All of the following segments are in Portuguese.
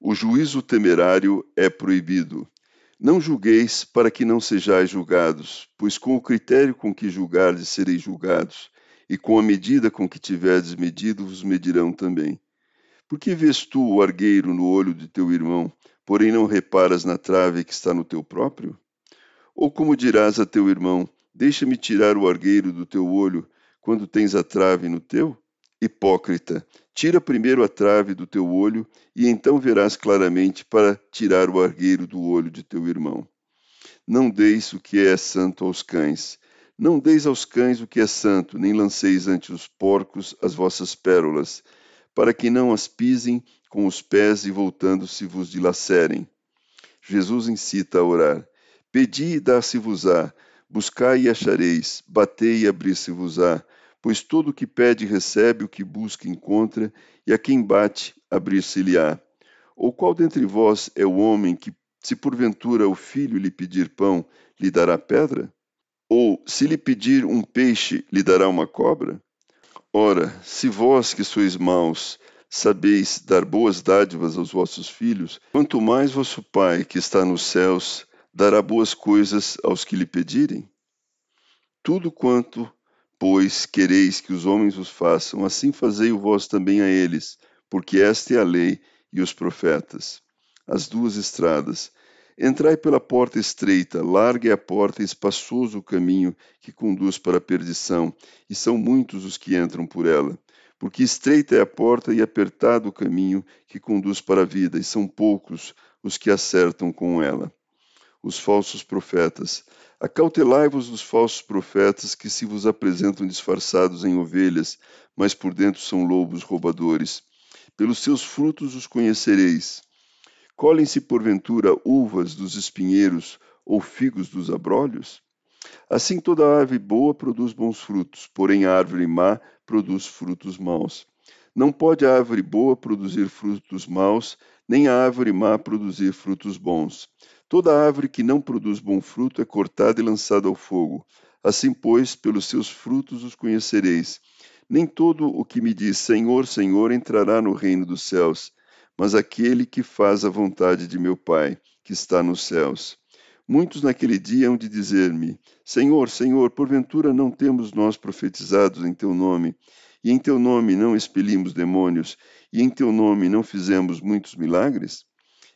o juízo temerário é proibido. Não julgueis para que não sejais julgados, pois com o critério com que julgardes sereis julgados, e com a medida com que tiverdes medido vos medirão também. Por que vês tu o argueiro no olho de teu irmão, porém não reparas na trave que está no teu próprio? Ou como dirás a teu irmão, deixa-me tirar o argueiro do teu olho, quando tens a trave no teu? Hipócrita, tira primeiro a trave do teu olho, e então verás claramente para tirar o argueiro do olho de teu irmão. Não deis o que é santo aos cães. Não deis aos cães o que é santo, nem lanceis ante os porcos as vossas pérolas, para que não as pisem com os pés e voltando-se vos dilacerem. Jesus incita a orar. Pedi e dar-se-vos-á, buscai e achareis, batei e abrir-se-vos-á Pois todo o que pede recebe, o que busca encontra, e a quem bate, abrir-se-lhe-á. Ou qual dentre vós é o homem que, se porventura o filho lhe pedir pão, lhe dará pedra? Ou, se lhe pedir um peixe, lhe dará uma cobra? Ora, se vós que sois maus, sabeis dar boas dádivas aos vossos filhos, quanto mais vosso Pai, que está nos céus, dará boas coisas aos que lhe pedirem? Tudo quanto Pois quereis que os homens vos façam, assim fazei o vós também a eles, porque esta é a lei e os profetas. As duas estradas. Entrai pela porta estreita, larga é a porta e espaçoso o caminho que conduz para a perdição, e são muitos os que entram por ela. Porque estreita é a porta e apertado o caminho que conduz para a vida, e são poucos os que acertam com ela. Os falsos profetas. Acautelai-vos dos falsos profetas que se vos apresentam disfarçados em ovelhas, mas por dentro são lobos roubadores. Pelos seus frutos os conhecereis. Colhem-se porventura uvas dos espinheiros ou figos dos abrolhos? Assim toda árvore boa produz bons frutos, porém a árvore má produz frutos maus. Não pode a árvore boa produzir frutos maus, nem a árvore má produzir frutos bons. Toda árvore que não produz bom fruto é cortada e lançada ao fogo. Assim, pois, pelos seus frutos os conhecereis. Nem todo o que me diz Senhor, Senhor entrará no reino dos céus, mas aquele que faz a vontade de meu Pai, que está nos céus. Muitos naquele dia hão de dizer-me: Senhor, Senhor, porventura não temos nós profetizados em teu nome, e em teu nome não expelimos demônios, e em teu nome não fizemos muitos milagres?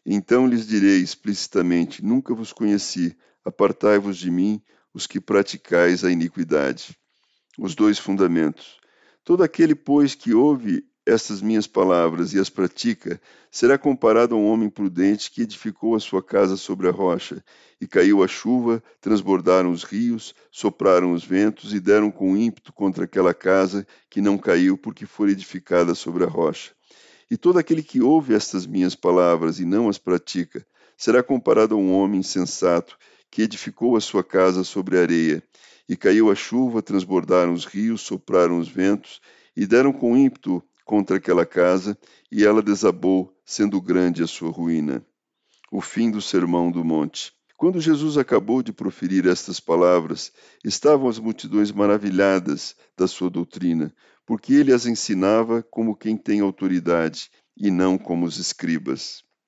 Então lhes direi explicitamente: Nunca vos conheci, apartai-vos de mim, os que praticais a iniquidade. Os dois fundamentos. Todo aquele, pois, que ouve estas minhas palavras e as pratica, será comparado a um homem prudente que edificou a sua casa sobre a rocha, e caiu a chuva, transbordaram os rios, sopraram os ventos e deram com ímpeto contra aquela casa que não caiu porque foi edificada sobre a rocha. E todo aquele que ouve estas minhas palavras e não as pratica, será comparado a um homem insensato que edificou a sua casa sobre areia. E caiu a chuva, transbordaram os rios, sopraram os ventos e deram com ímpeto contra aquela casa, e ela desabou, sendo grande a sua ruína. O fim do Sermão do Monte. Quando Jesus acabou de proferir estas palavras, estavam as multidões maravilhadas da sua doutrina, porque ele as ensinava como quem tem autoridade e não como os escribas.